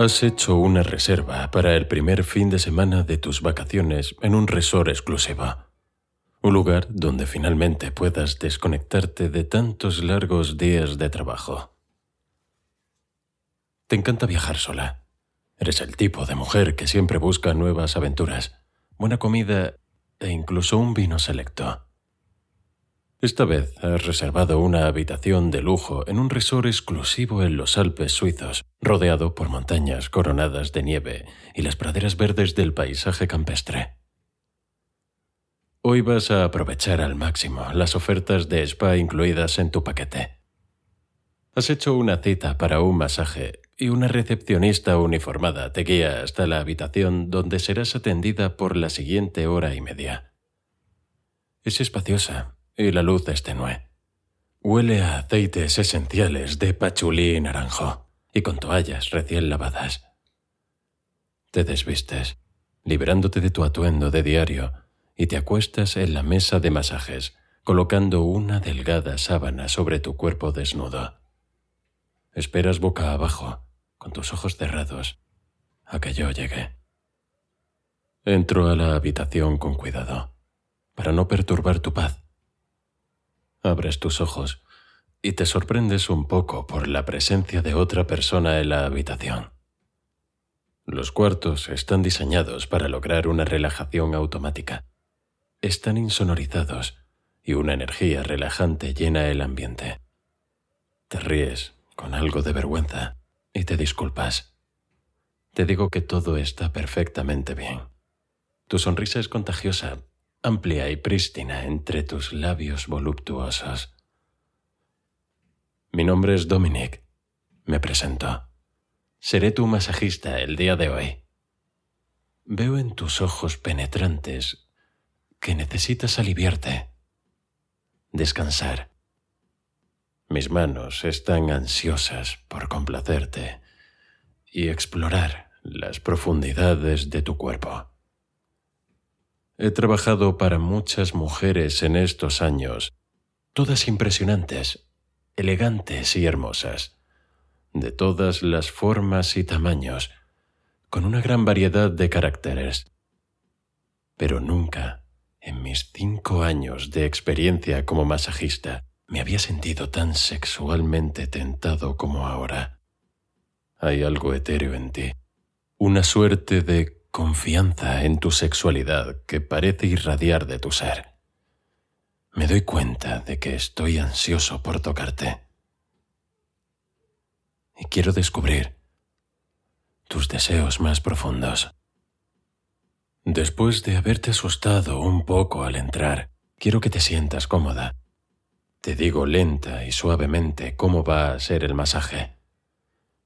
Has hecho una reserva para el primer fin de semana de tus vacaciones en un resort exclusivo. Un lugar donde finalmente puedas desconectarte de tantos largos días de trabajo. Te encanta viajar sola. Eres el tipo de mujer que siempre busca nuevas aventuras, buena comida e incluso un vino selecto. Esta vez has reservado una habitación de lujo en un resort exclusivo en los Alpes suizos, rodeado por montañas coronadas de nieve y las praderas verdes del paisaje campestre. Hoy vas a aprovechar al máximo las ofertas de spa incluidas en tu paquete. Has hecho una cita para un masaje y una recepcionista uniformada te guía hasta la habitación donde serás atendida por la siguiente hora y media. Es espaciosa y la luz es tenue. Huele a aceites esenciales de pachulí y naranjo, y con toallas recién lavadas. Te desvistes, liberándote de tu atuendo de diario, y te acuestas en la mesa de masajes, colocando una delgada sábana sobre tu cuerpo desnudo. Esperas boca abajo, con tus ojos cerrados, a que yo llegue. Entro a la habitación con cuidado, para no perturbar tu paz Abres tus ojos y te sorprendes un poco por la presencia de otra persona en la habitación. Los cuartos están diseñados para lograr una relajación automática. Están insonorizados y una energía relajante llena el ambiente. Te ríes con algo de vergüenza y te disculpas. Te digo que todo está perfectamente bien. Tu sonrisa es contagiosa amplia y prístina entre tus labios voluptuosos. Mi nombre es Dominic. Me presento. Seré tu masajista el día de hoy. Veo en tus ojos penetrantes que necesitas aliviarte, descansar. Mis manos están ansiosas por complacerte y explorar las profundidades de tu cuerpo. He trabajado para muchas mujeres en estos años, todas impresionantes, elegantes y hermosas, de todas las formas y tamaños, con una gran variedad de caracteres. Pero nunca, en mis cinco años de experiencia como masajista, me había sentido tan sexualmente tentado como ahora. Hay algo etéreo en ti, una suerte de confianza en tu sexualidad que parece irradiar de tu ser. Me doy cuenta de que estoy ansioso por tocarte. Y quiero descubrir tus deseos más profundos. Después de haberte asustado un poco al entrar, quiero que te sientas cómoda. Te digo lenta y suavemente cómo va a ser el masaje.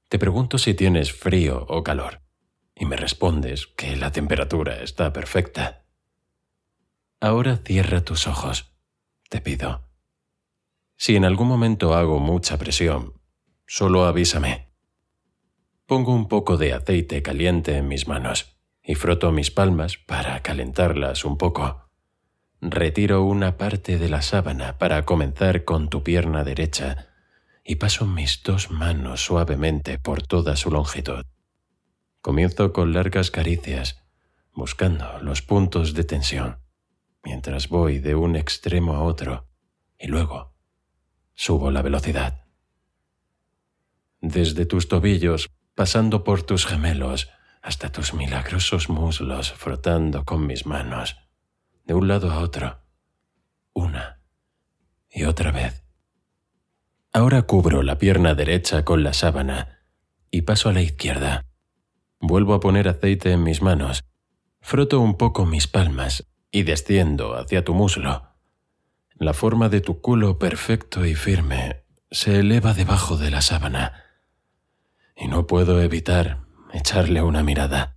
Te pregunto si tienes frío o calor y me respondes que la temperatura está perfecta. Ahora cierra tus ojos, te pido. Si en algún momento hago mucha presión, solo avísame. Pongo un poco de aceite caliente en mis manos y froto mis palmas para calentarlas un poco. Retiro una parte de la sábana para comenzar con tu pierna derecha y paso mis dos manos suavemente por toda su longitud. Comienzo con largas caricias, buscando los puntos de tensión, mientras voy de un extremo a otro y luego subo la velocidad. Desde tus tobillos, pasando por tus gemelos, hasta tus milagrosos muslos frotando con mis manos, de un lado a otro, una y otra vez. Ahora cubro la pierna derecha con la sábana y paso a la izquierda Vuelvo a poner aceite en mis manos, froto un poco mis palmas y desciendo hacia tu muslo. La forma de tu culo perfecto y firme se eleva debajo de la sábana y no puedo evitar echarle una mirada.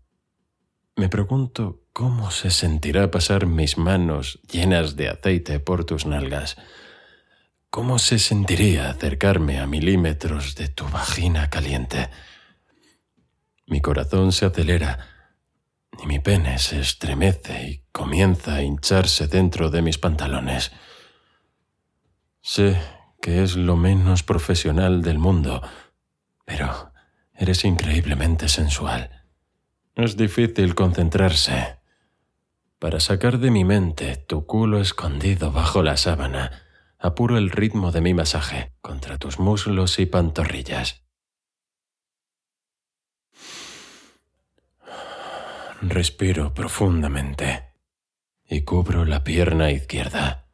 Me pregunto cómo se sentirá pasar mis manos llenas de aceite por tus nalgas. ¿Cómo se sentiría acercarme a milímetros de tu vagina caliente? Mi corazón se acelera y mi pene se estremece y comienza a hincharse dentro de mis pantalones. Sé que es lo menos profesional del mundo, pero Eres increíblemente sensual. Es difícil concentrarse. Para sacar de mi mente tu culo escondido bajo la sábana, apuro el ritmo de mi masaje contra tus muslos y pantorrillas. Respiro profundamente y cubro la pierna izquierda.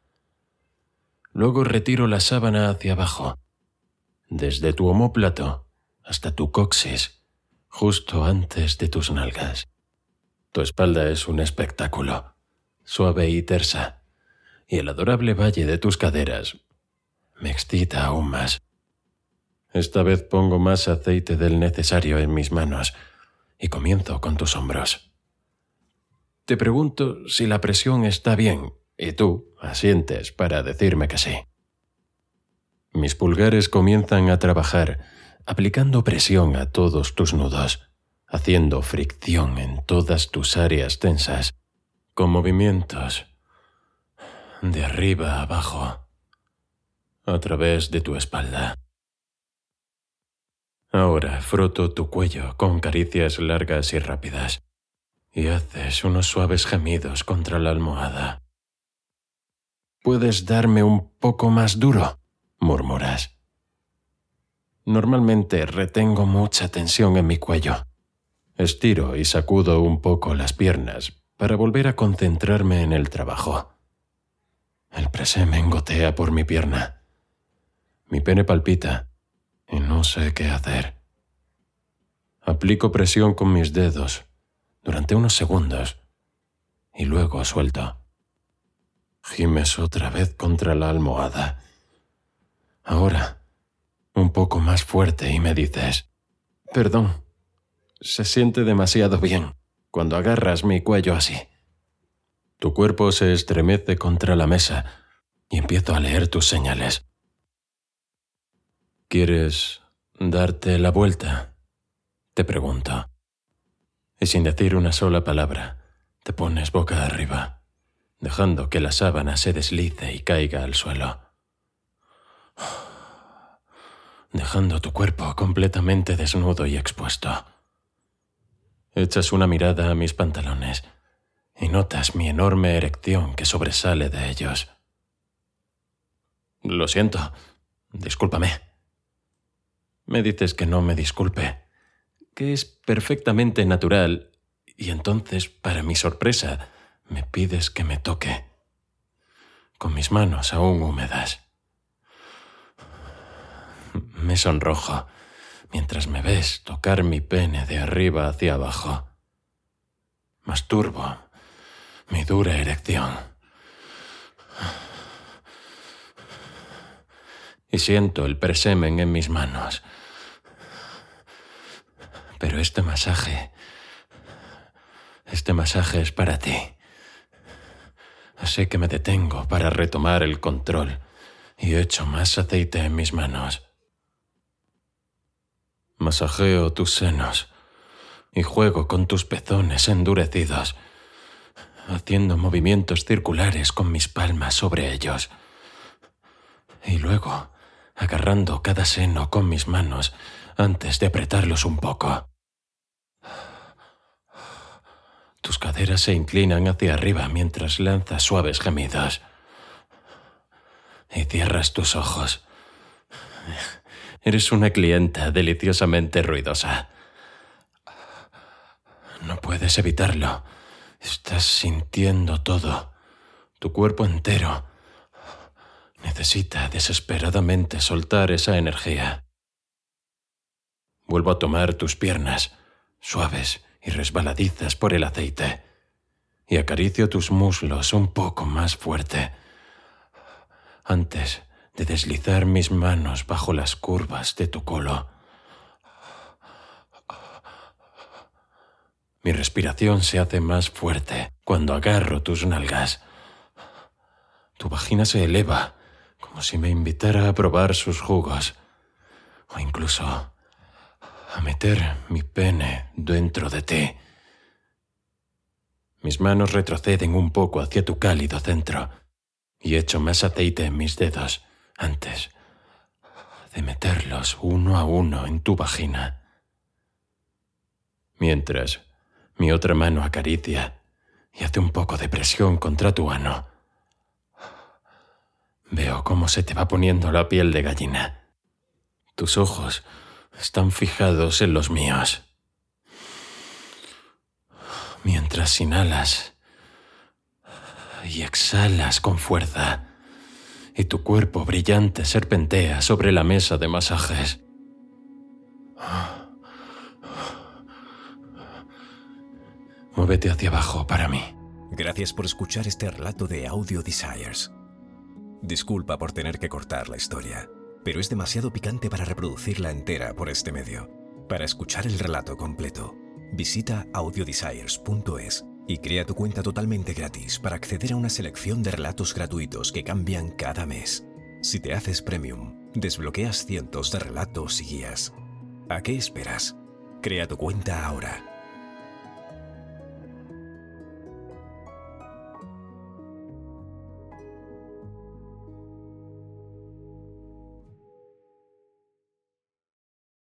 Luego retiro la sábana hacia abajo, desde tu omóplato hasta tu coxis, justo antes de tus nalgas. Tu espalda es un espectáculo, suave y tersa, y el adorable valle de tus caderas me excita aún más. Esta vez pongo más aceite del necesario en mis manos y comienzo con tus hombros. Te pregunto si la presión está bien y tú asientes para decirme que sí. Mis pulgares comienzan a trabajar, aplicando presión a todos tus nudos, haciendo fricción en todas tus áreas tensas, con movimientos de arriba abajo, a través de tu espalda. Ahora froto tu cuello con caricias largas y rápidas y haces unos suaves gemidos contra la almohada. ¿Puedes darme un poco más duro? murmuras. Normalmente retengo mucha tensión en mi cuello. Estiro y sacudo un poco las piernas para volver a concentrarme en el trabajo. El presemen gotea por mi pierna. Mi pene palpita y no sé qué hacer. Aplico presión con mis dedos durante unos segundos y luego suelto. Gimes otra vez contra la almohada. Ahora, un poco más fuerte y me dices, perdón, se siente demasiado bien cuando agarras mi cuello así. Tu cuerpo se estremece contra la mesa y empiezo a leer tus señales. ¿Quieres darte la vuelta? Te pregunto y sin decir una sola palabra, te pones boca arriba, dejando que la sábana se deslice y caiga al suelo, dejando tu cuerpo completamente desnudo y expuesto. Echas una mirada a mis pantalones y notas mi enorme erección que sobresale de ellos. Lo siento, discúlpame. Me dices que no me disculpe que es perfectamente natural, y entonces, para mi sorpresa, me pides que me toque, con mis manos aún húmedas. Me sonrojo mientras me ves tocar mi pene de arriba hacia abajo. Masturbo mi dura erección. Y siento el presemen en mis manos pero este masaje, este masaje es para ti. Así que me detengo para retomar el control y echo más aceite en mis manos. Masajeo tus senos y juego con tus pezones endurecidos, haciendo movimientos circulares con mis palmas sobre ellos. Y luego, agarrando cada seno con mis manos, antes de apretarlos un poco. Tus caderas se inclinan hacia arriba mientras lanzas suaves gemidos. Y cierras tus ojos. Eres una clienta deliciosamente ruidosa. No puedes evitarlo. Estás sintiendo todo. Tu cuerpo entero. Necesita desesperadamente soltar esa energía. Vuelvo a tomar tus piernas, suaves y resbaladizas por el aceite, y acaricio tus muslos un poco más fuerte, antes de deslizar mis manos bajo las curvas de tu colo. Mi respiración se hace más fuerte cuando agarro tus nalgas. Tu vagina se eleva como si me invitara a probar sus jugos, o incluso a meter mi pene dentro de ti. Mis manos retroceden un poco hacia tu cálido centro y echo más aceite en mis dedos antes de meterlos uno a uno en tu vagina. mientras mi otra mano acaricia y hace un poco de presión contra tu ano. Veo cómo se te va poniendo la piel de gallina. Tus ojos están fijados en los míos. Mientras inhalas y exhalas con fuerza, y tu cuerpo brillante serpentea sobre la mesa de masajes. Muévete hacia abajo para mí. Gracias por escuchar este relato de Audio Desires. Disculpa por tener que cortar la historia, pero es demasiado picante para reproducirla entera por este medio. Para escuchar el relato completo, visita audiodesires.es y crea tu cuenta totalmente gratis para acceder a una selección de relatos gratuitos que cambian cada mes. Si te haces premium, desbloqueas cientos de relatos y guías. ¿A qué esperas? Crea tu cuenta ahora